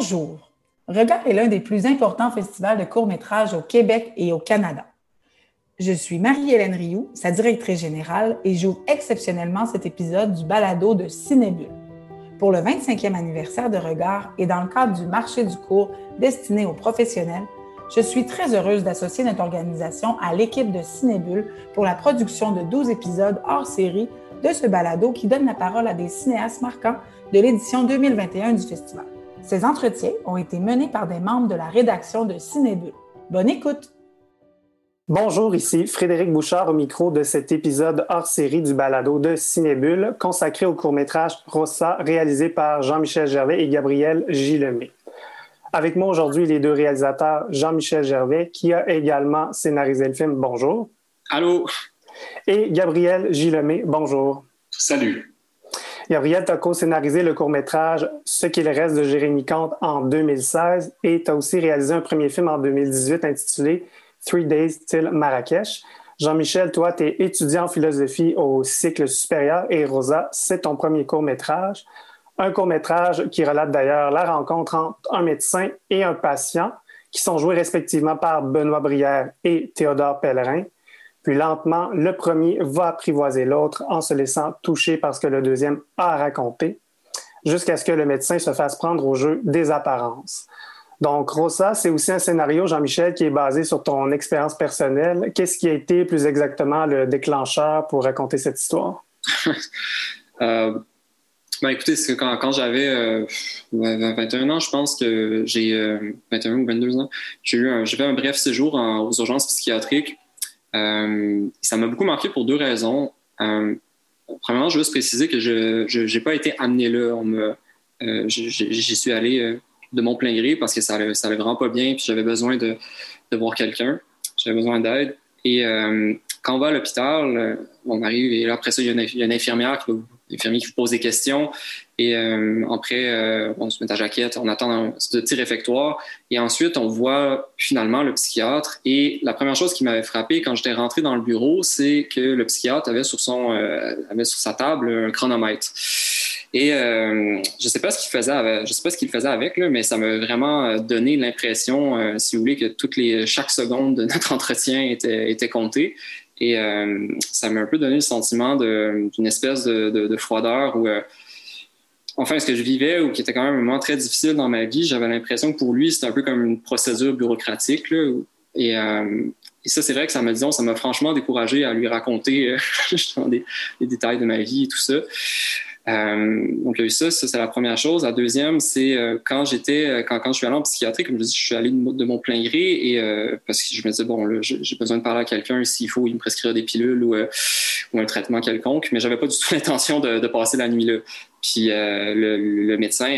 Bonjour. Regard est l'un des plus importants festivals de courts-métrages au Québec et au Canada. Je suis Marie-Hélène Rioux, sa directrice générale, et j'ouvre exceptionnellement cet épisode du balado de Cinébule. Pour le 25e anniversaire de Regard et dans le cadre du marché du cours destiné aux professionnels, je suis très heureuse d'associer notre organisation à l'équipe de Cinébule pour la production de 12 épisodes hors série de ce balado qui donne la parole à des cinéastes marquants de l'édition 2021 du festival. Ces entretiens ont été menés par des membres de la rédaction de Cinébule. Bonne écoute! Bonjour, ici Frédéric Bouchard au micro de cet épisode hors série du balado de Cinébule consacré au court-métrage Rossa réalisé par Jean-Michel Gervais et Gabriel Gillemé. Avec moi aujourd'hui, les deux réalisateurs, Jean-Michel Gervais, qui a également scénarisé le film. Bonjour. Allô? Et Gabriel Gillemé. Bonjour. Salut. Gabriel, tu as co-scénarisé le court-métrage Ce qu'il reste de Jérémy Comte en 2016 et tu as aussi réalisé un premier film en 2018 intitulé Three Days Till Marrakech. Jean-Michel, toi, tu es étudiant en philosophie au cycle supérieur et Rosa, c'est ton premier court-métrage. Un court-métrage qui relate d'ailleurs la rencontre entre un médecin et un patient qui sont joués respectivement par Benoît Brière et Théodore Pellerin. Puis lentement, le premier va apprivoiser l'autre en se laissant toucher par ce que le deuxième a à raconter, jusqu'à ce que le médecin se fasse prendre au jeu des apparences. Donc, Rosa, c'est aussi un scénario, Jean-Michel, qui est basé sur ton expérience personnelle. Qu'est-ce qui a été plus exactement le déclencheur pour raconter cette histoire? euh, ben écoutez, quand, quand j'avais 21 euh, ans, je pense que j'ai 21 euh, ou 22 ans, j'ai eu un, fait un bref séjour aux urgences psychiatriques. Euh, ça m'a beaucoup marqué pour deux raisons. premièrement, je veux juste préciser que je n'ai pas été amené là. J'y suis allé de mon plein gré parce que ça allait, ça allait vraiment pas bien, puis j'avais besoin de, de voir quelqu'un. J'avais besoin d'aide. Et quand on va à l'hôpital, on arrive et là, après ça, il y, a une, y a une infirmière qui va infirmier qui vous pose des questions. Et euh, après, euh, on se met à jaquette, on attend un petit réfectoire. Et ensuite, on voit finalement le psychiatre. Et la première chose qui m'avait frappé quand j'étais rentré dans le bureau, c'est que le psychiatre avait sur, son, euh, avait sur sa table un chronomètre. Et je sais pas ce qu'il faisait avec, je sais pas ce qu'il faisait avec là, mais ça m'a vraiment donné l'impression, si vous voulez, que toutes les chaque seconde de notre entretien était, était comptée. Et euh, ça m'a un peu donné le sentiment d'une espèce de, de, de, froideur où, euh, enfin, ce que je vivais ou qui était quand même un moment très difficile dans ma vie, j'avais l'impression que pour lui, c'était un peu comme une procédure bureaucratique. Là, et, euh, et, ça, c'est vrai que ça m'a, disons, ça m'a franchement découragé à lui raconter des, des, détails de ma vie et tout ça. Euh, donc, il y a eu ça, ça c'est la première chose. La deuxième, c'est euh, quand j'étais, euh, quand, quand je suis allé en psychiatrie, comme je dis, je suis allé de, mon plein gré et parce que je me disais, bon, là, j'ai besoin de parler à quelqu'un, s'il faut, il me prescrire des pilules ou, ou un traitement quelconque, mais j'avais pas du tout l'intention de, de, passer la nuit là. Puis le, le, médecin,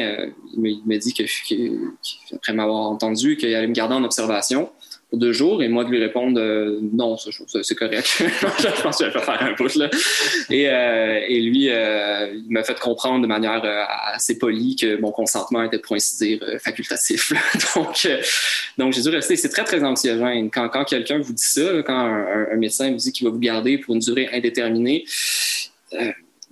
il me, dit que, que, m'avoir entendu, qu'il allait me garder en observation deux jours et moi de lui répondre euh, non, c'est correct. je pense que je vais faire un pouce là. Et, euh, et lui, euh, il m'a fait comprendre de manière assez polie que mon consentement était pour ainsi dire facultatif. donc, donc j'ai dû rester. C'est très très anxiogène quand, quand quelqu'un vous dit ça, quand un, médecin vous dit qu'il va vous garder pour une durée indéterminée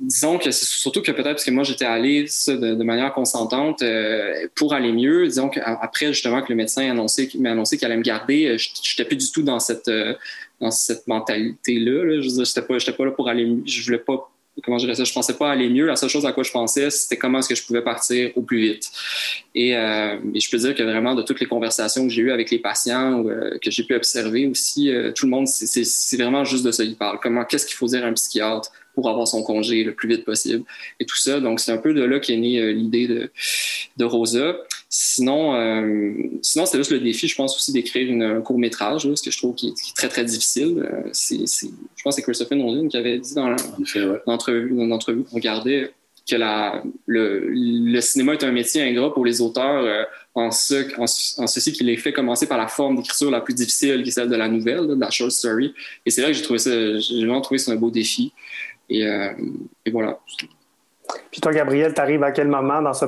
disons que c'est surtout que peut-être parce que moi j'étais allé ça, de, manière consentante euh, pour aller mieux. Disons qu'après justement que le médecin m'a annoncé, qu'il allait me garder, euh, je n'étais plus du tout dans cette euh, dans cette mentalité là. Je veux j'étais pas là pour aller. Je voulais pas comment je ça, je pensais pas aller mieux. La seule chose à quoi je pensais, c'était comment est-ce que je pouvais partir au plus vite. Et, je peux dire que vraiment, de toutes les conversations que j'ai eues avec les patients, euh, que j'ai pu observer aussi, tout le monde, c'est vraiment juste de ça qu'il parle. Comment, qu'est-ce qu'il faut dire à un psychiatre? Pour avoir son congé le plus vite possible et tout ça. Donc, c'est un peu de là qu'est née l'idée de, de Rosa. Sinon, euh, sinon c'était juste le défi, je pense aussi d'écrire un court métrage, ce que je trouve qui est, très très difficile. Euh, c'est, je pense que c'est Christopher Nolan qui avait dit dans l'entrevue ouais. qu'on regardait que la, le, le, cinéma est un métier ingrat pour les auteurs euh, en, ce, en, ceci qu'il les fait commencer par la forme d'écriture la plus difficile, qui est celle de la nouvelle, de la short story. Et c'est là que j'ai trouvé ça, j'ai vraiment trouvé ça un beau défi. Et, euh, et voilà. Puis toi, Gabriel, tu arrives à quel moment dans ce,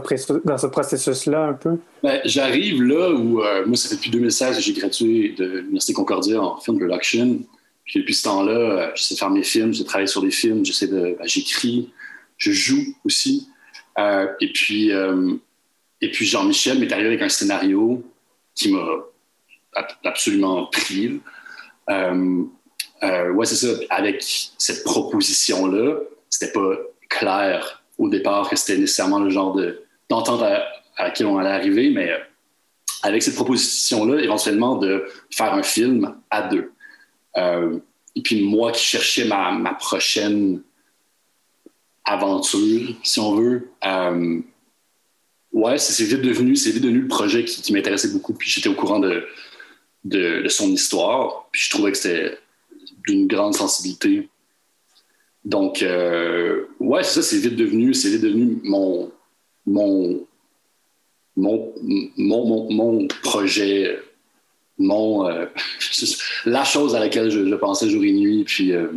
dans ce processus-là un peu? Ben, J'arrive là où, euh, moi, ça fait depuis 2016 que j'ai gradué de l'Université Concordia en film production. Puis depuis ce temps-là, euh, j'essaie de faire mes films, j'essaie de travailler sur des films, j'essaie de, ben, j'écris, je joue aussi. Euh, et puis, et puis Jean-Michel m'est arrivé avec un scénario qui m'a absolument pris. Euh, euh, ouais, c'est ça. Avec cette proposition-là, c'était pas clair au départ que c'était nécessairement le genre d'entente à, laquelle on allait arriver, mais euh, avec cette proposition-là, éventuellement de faire un film à deux. Euh, et puis moi qui cherchais ma, ma prochaine aventure, si on veut, ouais, c'est vite devenu, vite devenu le projet qui, qui m'intéressait beaucoup. Puis j'étais au courant de, de, de, son histoire. Puis je trouvais que c'était d'une grande sensibilité. Donc, euh, ouais, ça, c'est vite devenu, c'est vite devenu mon, mon, mon, mon, mon, projet, mon, euh, la chose à laquelle je, pensais jour et nuit. Puis, euh,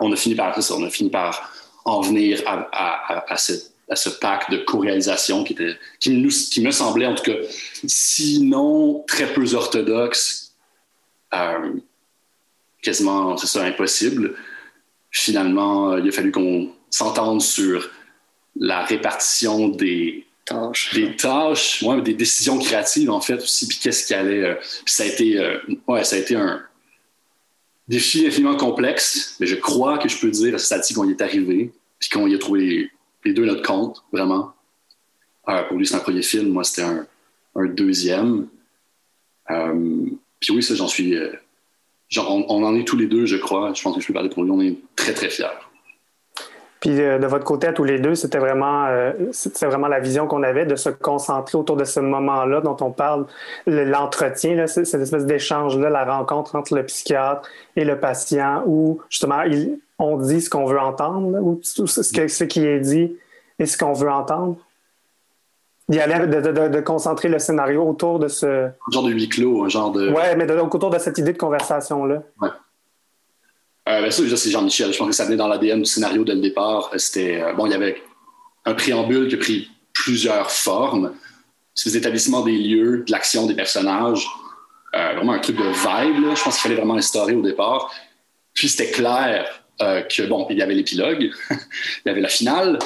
on a fini par ça, on a fini par en venir à, à, à, ce pack de co-réalisation qui, était, qui, nous, qui me semblait, en tout cas, sinon très peu orthodoxe. Quasiment, c'est ça, impossible. Finalement, euh, il a fallu qu'on s'entende sur la répartition des tâches, des tâches, ouais, des décisions créatives en fait aussi, puis qu'est-ce qui allait. Euh, puis ça a été, euh, ouais, ça a été un défi infiniment complexe, mais je crois que je peux dire à stade-ci qu'on y est arrivé, puis qu'on y a trouvé les, deux notre compte vraiment. pour lui, c'est un premier film, moi c'était un, un, deuxième. puis oui, ça, j'en suis on, en est tous les deux, je crois. Je pense que je peux parler pour lui. On est très, très fiers. Puis euh, de votre côté, à tous les deux, c'était vraiment, euh, vraiment la vision qu'on avait de se concentrer autour de ce moment-là dont on parle, l'entretien, cette espèce d'échange-là, la rencontre entre le psychiatre et le patient, où justement on dit ce qu'on veut entendre, ou ce, ce qui est dit et ce qu'on veut entendre? D'y aller, de, concentrer le scénario autour de ce. Un genre de huis clos, un genre de. Ouais, mais autour de cette idée de conversation-là. Ouais. Euh, ben ça, déjà, c'est Jean-Michel. Je pense que ça venait dans l'ADN du scénario dès le départ. C'était. Euh, bon, il y avait un préambule qui a pris plusieurs formes. C'est l'établissement des lieux, de l'action des personnages. Euh, vraiment un truc de vibe, je pense qu'il fallait vraiment instaurer au départ. Puis c'était clair euh, que, bon, il y avait l'épilogue, il y avait la finale.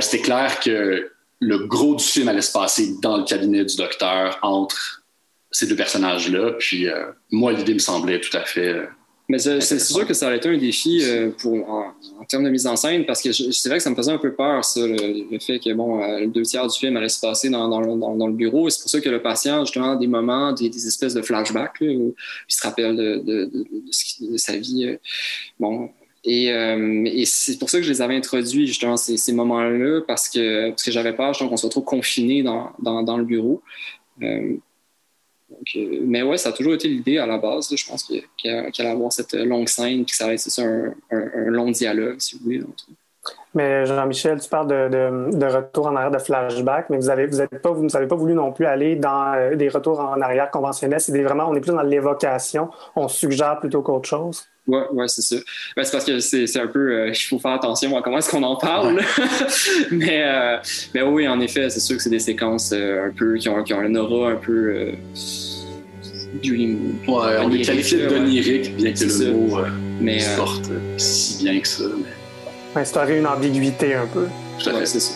c'était clair que le gros du film allait se passer dans le cabinet du docteur entre ces deux personnages-là. Puis euh, moi, l'idée me semblait tout à fait. Euh, mais c'est sûr que ça aurait été un défi euh, pour, en, termes de mise en scène, parce que c'est vrai que ça me faisait un peu peur, ça, le, fait que bon, le deux tiers du film allait se passer dans, dans, dans, le bureau. C'est pour ça que le patient, justement, des moments, des, espèces de flashbacks, où il se rappelle de, de, de sa vie. bon, euh, et, c'est pour ça que je les avais introduits, justement, ces, moments-là, parce que, parce que j'avais peur qu'on soit trop confiné dans, dans, le bureau. Euh, euh, mais ouais, ça a toujours été l'idée à la base. je pense qu'il allait avoir cette longue scène, puis que ça allait être un, long dialogue, si vous voulez. Mais Jean-Michel, tu parles de, de, retour en arrière, de flashback, mais vous avez, vous pas, vous n'avez pas voulu non plus aller dans des retours en arrière conventionnels. C'est vraiment, on est plus dans l'évocation. On suggère plutôt qu'autre chose. Oui, ouais, c'est ça. Ben, c'est parce que c'est un peu. Euh, il faut faire attention à comment est-ce qu'on en parle. mais, euh, mais oui, en effet, c'est sûr que c'est des séquences euh, un peu qui ont, qui ont un aura un peu. dream. Ouais, on les qualifie d'onirique, bien que le mot mais, porte si bien que ça. Mais... Instaurer une ambiguïté un peu. Tout à fait, c'est ça.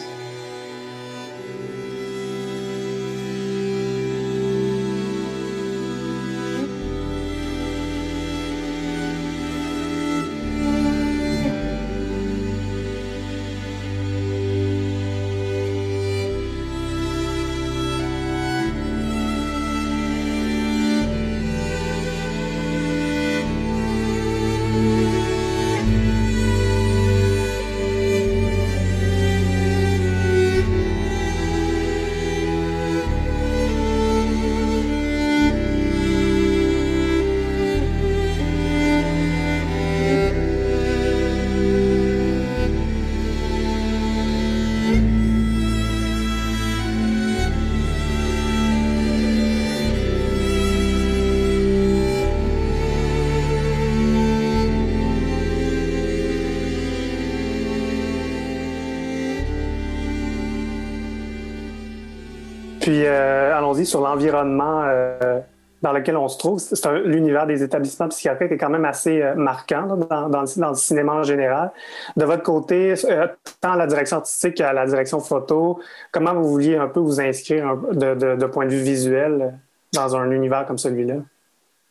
Puis euh, allons-y sur l'environnement euh, dans lequel on se trouve. L'univers des établissements psychiatriques est quand même assez euh, marquant dans, le, cinéma en général. De votre côté, tant la direction artistique qu'à la direction photo, comment vous vouliez un peu vous inscrire de point de vue visuel dans un univers comme celui-là?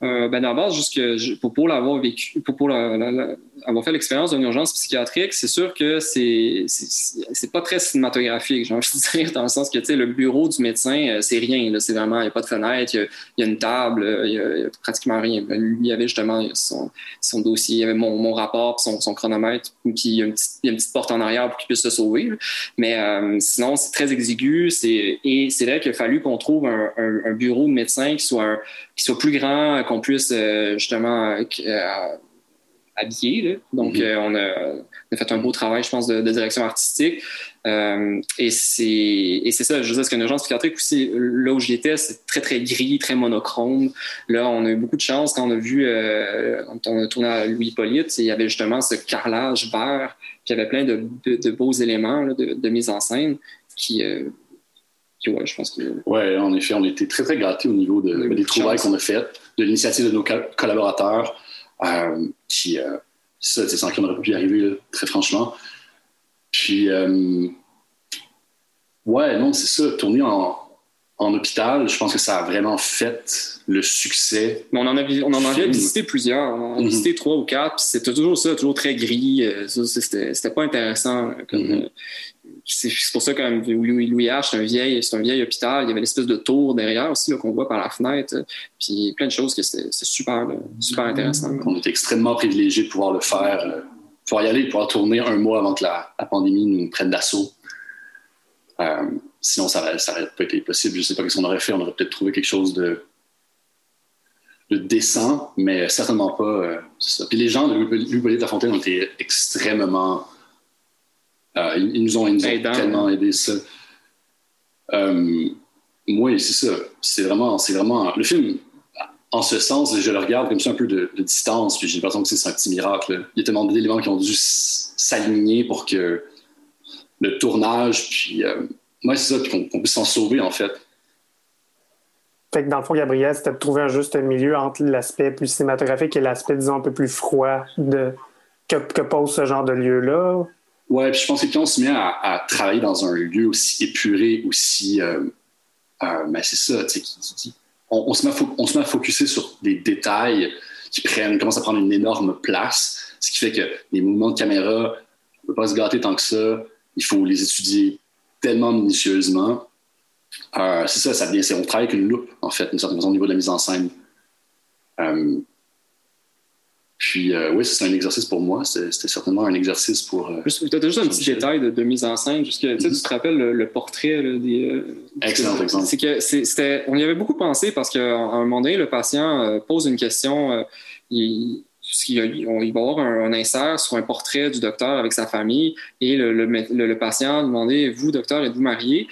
Euh, ben d'abord, juste que pour, pour l'avoir vécu, pour, pour avoir fait l'expérience d'une urgence psychiatrique, c'est sûr que c'est c'est pas très cinématographique, j'ai envie de dire, dans le sens que tu sais, le bureau du médecin, euh, c'est rien. C'est vraiment, il n'y a pas de fenêtre, il y, a, une table, il y a, pratiquement rien. Lui, il y avait justement son, dossier, il y avait mon, mon rapport, son, son chronomètre, puis il y, a une petite, porte en arrière pour qu'il puisse se sauver. Mais euh, sinon, c'est très exigu. Et c'est vrai qu'il a fallu qu'on trouve un, un, un, bureau de médecin qui soit, un, qui soit plus grand qu'on puisse euh, justement euh, habiller. Donc, mm-hmm. euh, on, a, fait un beau travail, je pense, de, direction artistique. et c'est ça, je veux dire, c'est qu'une urgence psychiatrique aussi, là où j'y étais, c'est très, très gris, très monochrome. Là, on a eu beaucoup de chance quand on a vu, quand on a tourné à Louis Hippolyte, il y avait justement ce carrelage vert, qui avait plein de, de, beaux éléments de, mise en scène qui, ouais, je pense que. Ouais, en effet, on était très, très gâtés au niveau de, des trouvailles qu'on a faites, de l'initiative de nos collaborateurs, euh, qui, euh, ça, c'est sans qui on aurait pu y arriver, très franchement. Puis, euh, ouais, non, c'est ça, tourner en, en hôpital, je pense que ça a vraiment fait le succès. Mais on en a, on en avait visité plusieurs. On en a mhm. visité trois ou quatre, puis c'était toujours ça, toujours très gris. C'était pas intéressant. Comme, mhm c'est pour ça que Louis, Louis H, c'est un vieil, un vieil hôpital. Il y avait l'espèce de tour derrière aussi qu'on voit par la fenêtre. Puis plein de choses que c'est super, super intéressant. On était extrêmement privilégiés de pouvoir le faire, euh, pouvoir y aller, pouvoir tourner un mois avant que la, pandémie nous prenne d'assaut. Euh, sinon, ça n'aurait pas été possible. Je ne sais pas ce qu'on aurait fait. On aurait peut-être trouvé quelque chose de, décent, mais certainement pas. Euh. Puis les gens de Louis de la Fontaine ont été extrêmement euh, ils, nous ont, tellement aidé ça. Euh, oui, c'est ça. C'est vraiment, c'est vraiment le film. En ce sens, je le regarde comme ça un peu de, distance, puis j'ai l'impression que c'est un petit miracle. Il y a tellement d'éléments qui ont dû s'aligner pour que le tournage, puis euh, c'est ça, qu'on puisse s'en sauver en fait. Fait que dans le fond, Gabriel, c'était de trouver un juste milieu entre l'aspect plus cinématographique et l'aspect, disons, un peu plus froid de, que, que pose ce genre de lieu-là. Ouais, puis je pense que quand on se met à, travailler dans un lieu aussi épuré, aussi. Euh, euh, ben c'est ça, tu sais, on, on, se met à on se met à focuser sur des détails qui prennent, commencent à prendre une énorme place, ce qui fait que les mouvements de caméra, on ne peut pas se gâter tant que ça. Il faut les étudier tellement minutieusement. Euh, c'est ça, ça vient, on travaille avec une loupe, en fait, d'une certaine façon, au niveau de la mise en scène. Puis, euh, oui, c'est un exercice pour moi. C'était certainement un exercice pour. Euh, tu as juste un petit détail de, mise en scène. Jusque, tu, te rappelles le, portrait des. Euh, Excellent exemple. C'est que c'était, on y avait beaucoup pensé parce qu'à un moment donné, le patient pose une question. il, il, va y avoir un, insert sur un portrait du docteur avec sa famille et le, le, le patient demandait Vous, docteur, êtes-vous marié?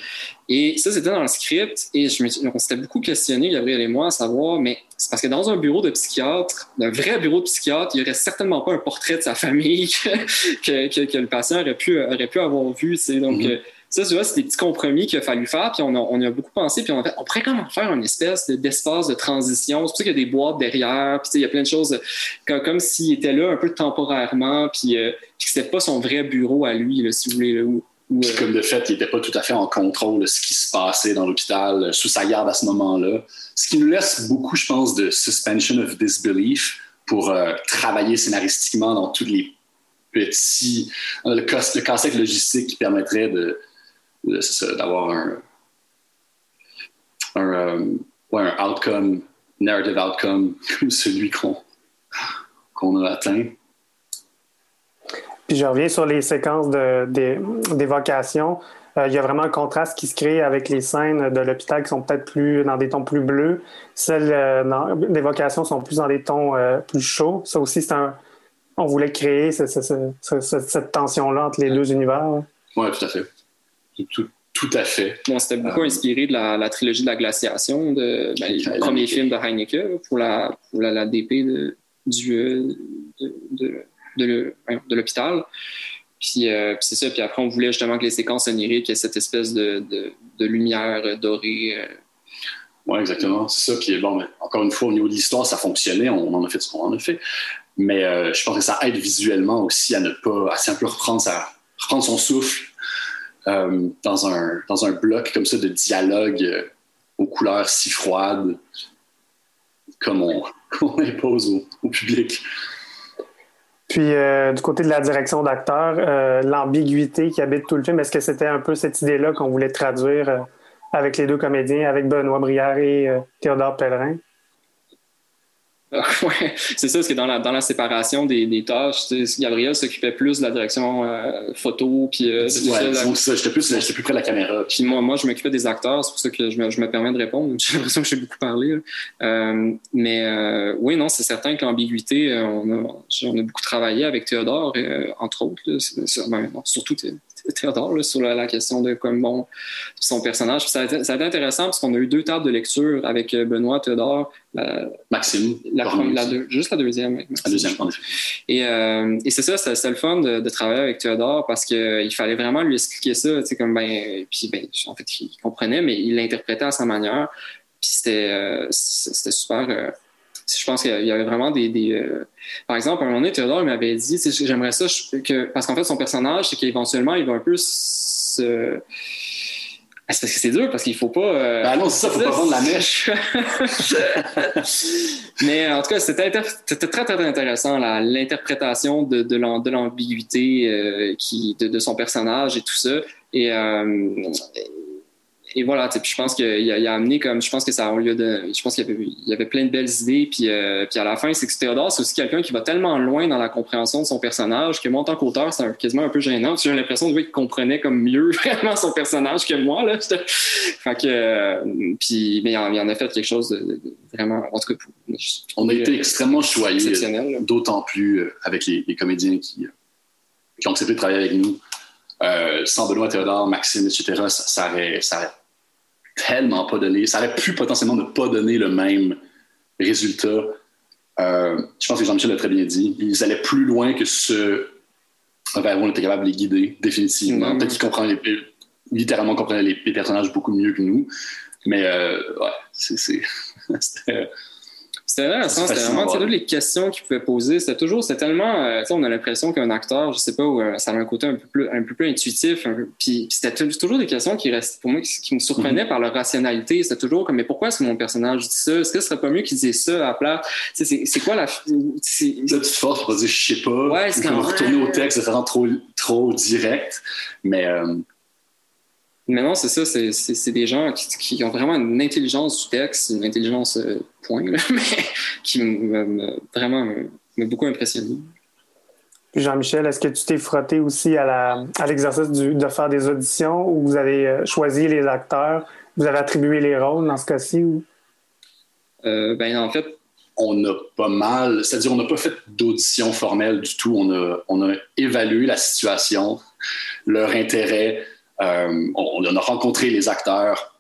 Et ça, c'était dans le script et je on s'était beaucoup questionné, Gabriel et moi, à savoir Mais c'est parce que dans un bureau de psychiatre, un vrai bureau de psychiatre, il n'y aurait certainement pas un portrait de sa famille que, que, que, le patient aurait pu, aurait pu avoir vu. Donc, mm-hmm. Ça, tu vois, c'est des petits compromis qu'il a fallu faire, puis on, a, on y a beaucoup pensé, puis on a fait, on pourrait comment faire une espèce d'espace de transition. C'est pour ça qu'il y a des boîtes derrière, puis il y a plein de choses comme, comme s'il était là un peu temporairement, puis, euh, puis que c'était pas son vrai bureau à lui, là, si vous voulez. Là, où, puis comme de fait, il n'était pas tout à fait en contrôle de ce qui se passait dans l'hôpital euh, sous sa garde à ce moment-là. Ce qui nous laisse beaucoup, je pense, de suspension of disbelief pour euh, travailler scénaristiquement dans tous les petits... le, le logistique qui permettrait de, d'avoir un, un, euh, un outcome, narrative outcome comme celui qu'on qu'on a atteint. Puis je reviens sur les séquences d'évocation. Euh, il y a vraiment un contraste qui se crée avec les scènes de l'hôpital qui sont peut-être plus dans des tons plus bleus. Celles euh, d'évocation sont plus dans des tons plus chauds. Ça aussi, c'est un. On voulait créer cette tension-là entre les deux univers. Oui, tout à fait. Tout, tout à fait. Bon, c'était beaucoup euh, inspiré de la, trilogie de la glaciation, de, ben, le premier film de Heineken pour la, pour la, DP de, du, euh, de, de, l'hôpital. Puis, euh, puis c'est ça. Puis après, on voulait justement que les séquences oniriques aient cette espèce de, lumière dorée. Oui, exactement. C'est ça. Puis bon, encore une fois, au niveau de l'histoire, ça fonctionnait. On en a fait ce qu'on en a fait. Mais euh, je pense que ça aide visuellement aussi à ne pas, à reprendre, sa, reprendre son souffle euh, dans, un, dans un bloc comme ça de dialogue euh, aux couleurs si froides comme on, impose au, public. Puis, du côté de la direction d'acteur, l'ambiguïté qui habite tout le film, est-ce que c'était un peu cette idée-là qu'on voulait traduire avec les deux comédiens, avec Benoît Brière et Théodore Pellerin? ouais, c'est ça, parce que dans la, dans la séparation des, des tâches, Gabriel s'occupait plus de la direction euh, photo, puis euh, ouais, ça, j'étais plus, plus près de la caméra. Puis moi, moi je m'occupais des acteurs, c'est pour ça que je me, je me permets de répondre. J'ai l'impression que j'ai beaucoup parlé. Euh, mais euh, oui, non, c'est certain que l'ambiguïté, euh, on a, on a beaucoup travaillé avec Théodore, entre autres, là, ben, surtout Théodore sur la, question de comme bon son personnage. ça, a été, ça a été intéressant parce qu'on a eu deux tables de lecture avec euh, Benoît, Théodore, Maxime, la, juste la deuxième. la deuxième, Et, euh, et c'est ça, c'était le fun de, de, travailler avec Théodore parce qu'il fallait vraiment lui expliquer ça, comme ben, puis ben, en fait, il comprenait, mais il l'interprétait à sa manière. Puis c'était, euh, c'était super je pense qu'il y avait vraiment des. des euh, Par exemple, à un moment donné, Théodore m'avait dit j'aimerais ça que. Parce qu'en fait, son personnage, c'est qu'éventuellement, il va un peu se. Ah, c'est parce que c'est dur, parce qu'il faut pas. Euh... Ben non, c'est ça, faut pas vendre la mèche. Mais en tout cas, c'était très, très intéressant, l'interprétation de, de l'ambiguïté euh, qui de, de, son personnage et tout ça. Et, euh, et voilà, puis je pense qu'il a, a, amené comme, je pense que ça a lieu de, je pense qu'il y avait, il y avait plein de belles idées, puis, euh, puis à la fin, c'est que Théodore, c'est aussi quelqu'un qui va tellement loin dans la compréhension de son personnage que moi, en tant qu'auteur, c'est quasiment un peu gênant, j'ai l'impression qu'il comprenait comme mieux vraiment son personnage que moi, là. fait que, euh, puis, mais il en, a fait quelque chose de, vraiment, en tout cas, on a été extrêmement choyés, d'autant plus euh, avec les, les, comédiens qui, qui ont accepté de travailler avec nous. Euh, sans Benoît Théodore, Maxime, etc., ça, ça, aurait, ça, tellement pas donné. Ça aurait pu potentiellement ne pas donner le même résultat. Euh, je pense que Jean-Michel l'a très bien dit. Ils allaient plus loin que ce vers où on était capable de les guider, définitivement. Mm-hmm. Peut-être qu'ils comprenaient littéralement comprenaient les, personnages beaucoup mieux que nous. Mais euh, ouais, c'est. C'était intéressant, c'était vraiment toutes les questions qu'il pouvait poser. C'était toujours, c'était tellement, euh, on a l'impression qu'un acteur, je sais pas, où, euh, ça a un côté un peu plus, un peu plus intuitif. puis c'était toujours des questions qui restent, pour moi, qui, me surprenaient mm-hmm. par leur rationalité. C'était toujours comme, mais pourquoi est-ce que mon personnage dit ça? Est-ce que ce serait pas mieux qu'il disait ça à la place? C'est quoi la. Là, tu te forces pour dire, je sais pas. Ouais, c'est retourner au texte de façon trop, trop direct. Mais. Euh, mais non, c'est ça, c'est des gens qui, ont vraiment une intelligence du texte, une intelligence euh, point, mais qui me, vraiment m'a beaucoup impressionné. Jean-Michel, est-ce que tu t'es frotté aussi à l'exercice de faire des auditions où vous avez euh, choisi les acteurs, vous avez attribué les rôles dans ce cas-ci? Ou... Euh, ben, en fait, on a pas mal, c'est-à-dire on n'a pas fait d'audition formelle du tout. On a, on a évalué la situation, leur intérêt, euh, on, a rencontré les acteurs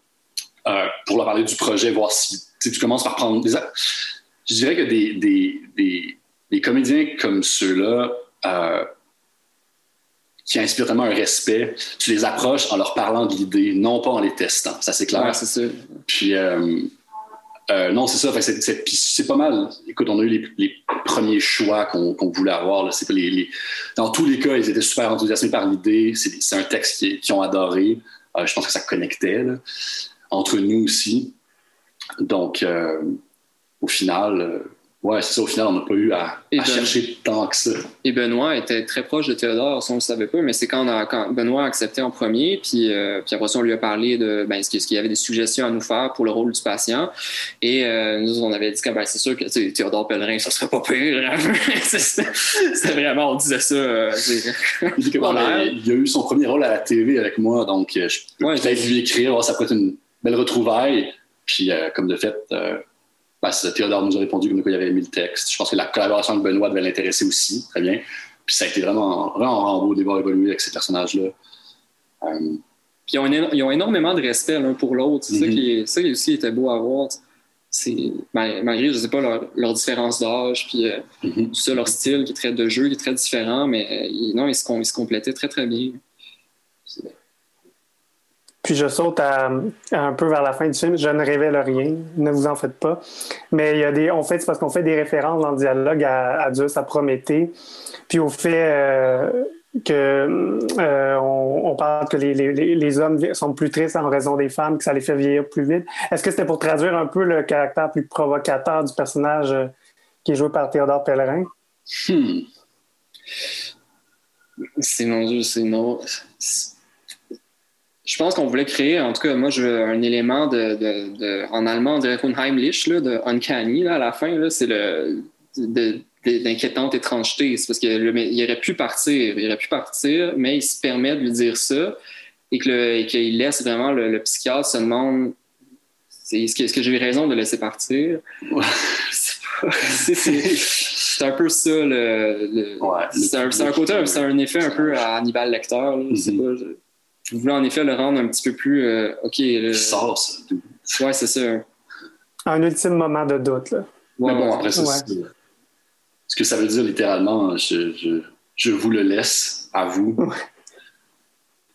euh, pour leur parler du projet, voir si tu commences par prendre des. Je dirais que des, des, comédiens comme ceux-là, euh, qui inspirent vraiment un respect, tu les approches en leur parlant de l'idée, non pas en les testant. Ça, c'est clair. c'est ça. Puis, euh, non, c'est ça. C'est pas mal. Écoute, on a eu les, premiers choix qu'on voulait avoir. Dans tous les cas, ils étaient super enthousiasmés par l'idée. C'est un texte qu'ils ont adoré. Euh, je pense que ça connectait entre nous aussi. Donc, euh, au final, Ouais, c'est ça. Au final, on n'a pas eu à, chercher tant que ça. Et Benoît était très proche de Théodore, ça on ne le savait pas, mais c'est quand, quand, Benoît a accepté en premier, puis, euh, puis après ça, on lui a parlé de ben, ce qu'il y avait des suggestions à nous faire pour le rôle du patient. Et euh, nous, on avait dit que ben, c'est sûr que Théodore Pellerin, ça serait pas pire. C'était vraiment, on disait ça. Euh, il, il, a eu son premier rôle à la TV avec moi, donc je peux ouais, peut-être lui écrire, ça pourrait être une belle retrouvaille. Puis, comme de fait, ben, Théodore nous a répondu comme quoi il avait mis le texte. Je pense que la collaboration avec Benoît devait l'intéresser aussi, très bien. Puis ça a été vraiment, vraiment beau de voir évoluer avec ces personnages-là. Euh, puis ils ont, ils ont, énormément de respect l'un pour l'autre. C'est ça, mhm. qui, ça qui aussi était beau à voir. malgré, je sais pas, leur, leur différence d'âge, puis euh, mhm. tout ça, leur style qui est très de jeu, qui est très différent, mais euh, non, ils se, ils se complétaient très, très bien. Puis je saute un peu vers la fin du film. Je ne révèle rien, ne vous en faites pas. Mais il y a des, on fait, c'est parce qu'on fait des références dans le dialogue à, à Zeus, à Prométhée, puis au fait euh, que euh, on, parle que les, hommes sont plus tristes en raison des femmes, que ça les fait vieillir plus vite. Est-ce que c'était pour traduire un peu le caractère plus provocateur du personnage euh, qui est joué par Théodore Pellerin? C'est non, c'est non je pense qu'on voulait créer, en tout cas, moi, je veux un élément de, de, de en allemand, on dirait Unheimlich, là, de uncanny, là, à la fin, c'est le d'inquiétante étrangeté. C'est parce qu'il aurait pu partir, il aurait pu partir, mais il se permet de lui dire ça et qu'il laisse vraiment le, psychiatre se demande est-ce que, que j'ai eu raison de laisser partir? c'est un peu ça, le, c'est un, un, côté, c'est un effet un peu à Hannibal Lecter. Là, mm-hmm. Je voulais en effet le rendre un petit peu plus. Euh, OK. Le... sort, ça. Ouais, c'est ça. Un ultime moment de doute, là. Mais bon, après ça, ce que ça veut dire littéralement, je, je, vous le laisse à vous.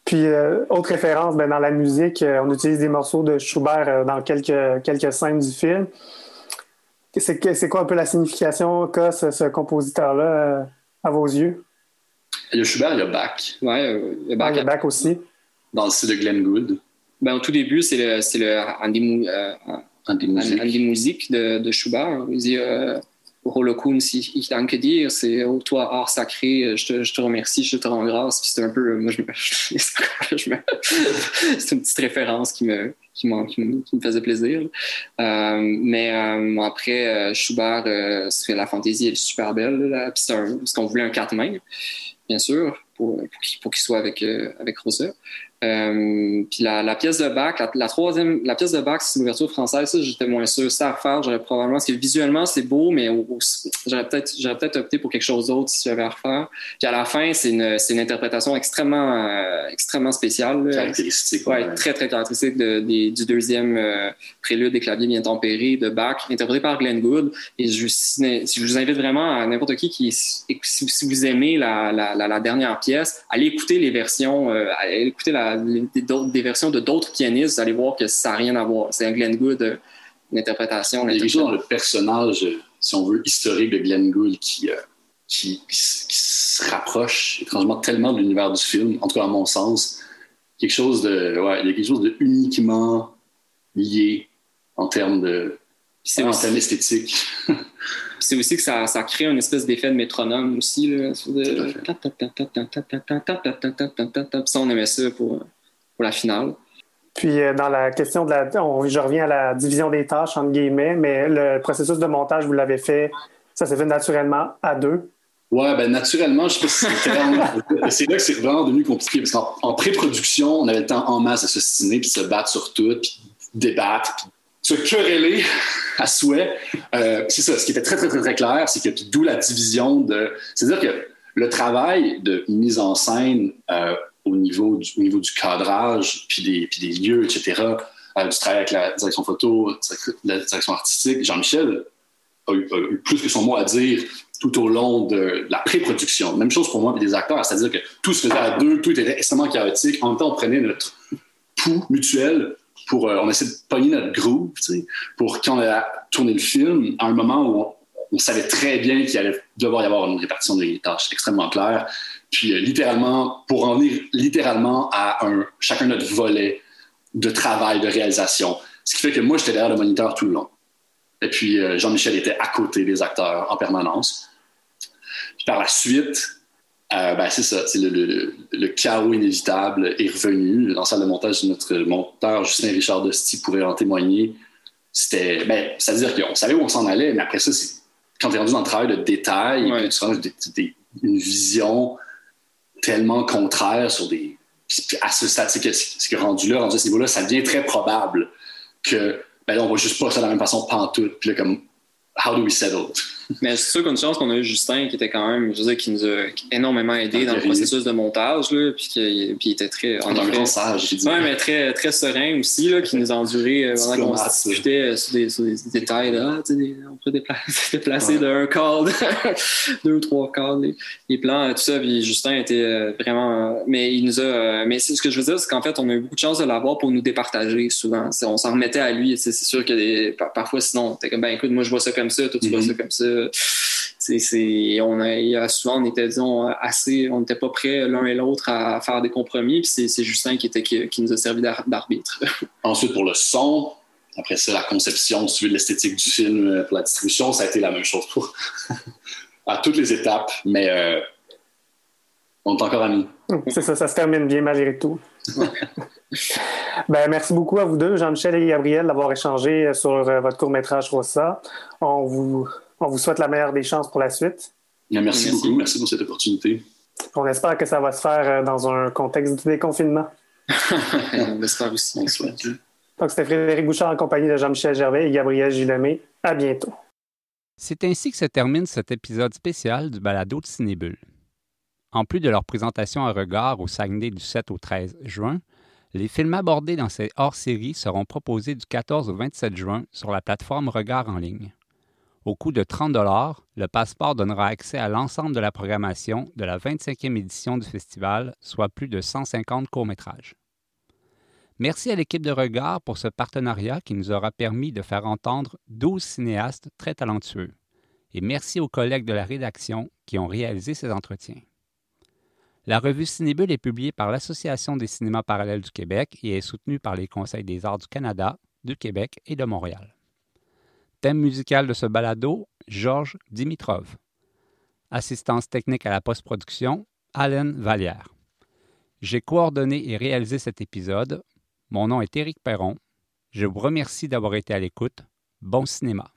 Puis, euh, autre référence, ben, dans la musique, euh, on utilise des morceaux de Schubert dans quelques, quelques scènes du film. C'est quoi un peu la signification qu'a ce, ce compositeur-là à vos yeux? Il y a Schubert, il y a Bach. Ouais, il y a Bach, il y a Bach aussi dans le style de Glenn Gould? Ben, au tout début, c'est le, c'est le Andy, euh, Andy, Music. de, de Schubert. Il dit euh, Holocaust, ich danke dir, c'est oh, toi, art sacré, je te, je te, remercie, je te rends grâce. Puis c'est un peu, moi, je me, je me c'est une petite référence qui me, qui, qui, me, qui me faisait plaisir. Euh, mais euh, après, euh, Schubert, euh, la fantaisie, elle est super belle. Là, puis c'est parce qu'on voulait un quatre mains, bien sûr, pour, pour qu'il soit avec, avec Rosa. Euh, puis la, la, pièce de Bach, la, troisième, la pièce de Bach, c'est une ouverture française. Ça, j'étais moins sûr. Ça à refaire, j'aurais probablement, parce que visuellement, c'est beau, mais j'aurais peut-être, j'aurais peut-être opté pour quelque chose d'autre si j'avais à refaire. Puis à la fin, c'est une, c'est une interprétation extrêmement, euh, extrêmement spéciale. Caractéristique. Ouais, très, très caractéristique de, du deuxième euh, prélude des claviers bien tempérés de Bach, interprété par Glenn Gould. Et je, je vous invite vraiment à n'importe qui qui, si, vous aimez la, la, la, dernière pièce, allez écouter les versions, allez écouter la des, versions de d'autres pianistes, vous allez voir que ça n'a rien à voir. C'est un Glenn Gould, euh, une interprétation. Il y a dans le personnage, si on veut, historique de Glenn Gould qui, euh, qui, se rapproche étrangement tellement de l'univers du film, en tout cas à mon sens. Quelque chose de, ouais, il y a quelque chose de uniquement lié en termes de, c'est en termes esthétiques. c'est aussi que ça, ça, crée une espèce d'effet de métronome aussi. Là, ça, on aimait ça pour, pour la finale. Puis dans la question de la. je reviens à la division des tâches, entre guillemets, mais le processus de montage, vous l'avez fait, ça s'est fait naturellement à deux. Ouais, ben naturellement, je sais pas si c'est C'est là que c'est vraiment devenu compliqué parce qu'en pré-production, on avait le temps en masse de se stiner puis se battre sur tout, puis débattre, puis se quereller à souhait. Euh, c'est ça. Ce qui était très, très, très, très clair, c'est que d'où la division de. C'est-à-dire que le travail de mise en scène euh, au, niveau du, niveau du cadrage, puis des, puis des lieux, etc., euh, du travail avec la direction photo, la direction artistique, Jean-Michel a, eu, plus que son mot à dire tout au long de, la pré-production. Même chose pour moi et des acteurs, c'est-à-dire que tout se faisait à deux, tout était extrêmement chaotique. En même temps, on prenait notre pouls mutuel euh, on essaie de pogner notre groove, pour quand on a tourné le film, à un moment où on, savait très bien qu'il allait devoir y avoir une répartition des tâches extrêmement claire. Puis, euh, littéralement, pour en venir littéralement à un, chacun notre volet de travail, de réalisation. Ce qui fait que moi, j'étais derrière le moniteur tout le long. Et puis, euh, Jean-Michel était à côté des acteurs en permanence. Puis, par la suite, euh, ben, c'est ça, c'est le, le, chaos inévitable est revenu. Dans la salle de montage, notre monteur Justin Richard Dosti pourrait en témoigner. C'était, ben, c'est-à-dire qu'on savait où on s'en allait, mais après ça, c'est, quand tu es rendu dans le travail de détail, tu une vision tellement contraire sur des. à ce stade, c'est que, c'est rendu là, rendu à ce niveau-là, ça devient très probable que, ben là, on voit juste pas ça de la même façon pantoute. Puis là, comme, how do we settle? Mais c'est sûr qu'une chance qu'on a eu Justin qui était quand même, je veux dire, qui nous a énormément aidé dans le processus de montage, là, puis, qui, puis il était très. En très, sage. Ouais, mais très, très serein aussi, là, qui nous a enduré euh, pendant qu'on discutait euh, sur des, sur des détails. Là, tu sais, on peut déplacer, déplacer d'un quart, deux ou trois quarts, les, les, plans, tout ça. Puis Justin était vraiment. Mais il nous a. Mais ce que je veux dire, c'est qu'en fait, on a eu beaucoup de chance de l'avoir pour nous départager souvent. On s'en remettait à lui. C'est sûr que des, parfois, sinon, t'es comme, ben écoute, moi, je vois ça comme ça, toi, tu vois mm-hmm. ça comme ça. C'est, on a, souvent, on était, disons, assez, on n'était pas prêts l'un et l'autre à faire des compromis. Puis c'est, Justin qui, était, qui, nous a servi d'arbitre. Ensuite, pour le son, après ça, la conception, suivi l'esthétique du film, euh, pour la distribution, ça a été la même chose pour à toutes les étapes, mais euh, on est encore amis. C'est ça, ça se termine bien malgré tout. ben, merci beaucoup à vous deux, Jean-Michel et Gabriel, d'avoir échangé sur euh, votre court-métrage Rossa. On vous, on vous souhaite la meilleure des chances pour la suite. merci, beaucoup, merci pour cette opportunité. On espère que ça va se faire euh, dans un contexte de déconfinement. on espère aussi. On souhaite. Donc, c'était Frédéric Bouchard en compagnie de Jean-Michel Gervais et Gabriel Gillemé. À bientôt. C'est ainsi que se termine cet épisode spécial du balado de Cinébule. En plus de leur présentation à regard au Saguenay du 7 au 13 juin, les films abordés dans ces hors-séries seront proposés du 14 au 27 juin sur la plateforme Regard en ligne. Au coût de 30 le passeport donnera accès à l'ensemble de la programmation de la 25e édition du festival, soit plus de 150 courts-métrages. Merci à l'équipe de Regard pour ce partenariat qui nous aura permis de faire entendre 12 cinéastes très talentueux. Et merci aux collègues de la rédaction qui ont réalisé ces entretiens. La revue Cinébule est publiée par l'Association des cinémas parallèles du Québec et est soutenue par les Conseils des arts du Canada, du Québec et de Montréal. Thème musical de ce balado, Georges Dimitrov. Assistance technique à la post-production, Alain Vallière. J'ai coordonné et réalisé cet épisode. Mon nom est Éric Perron. Je vous remercie d'avoir été à l'écoute. Bon cinéma.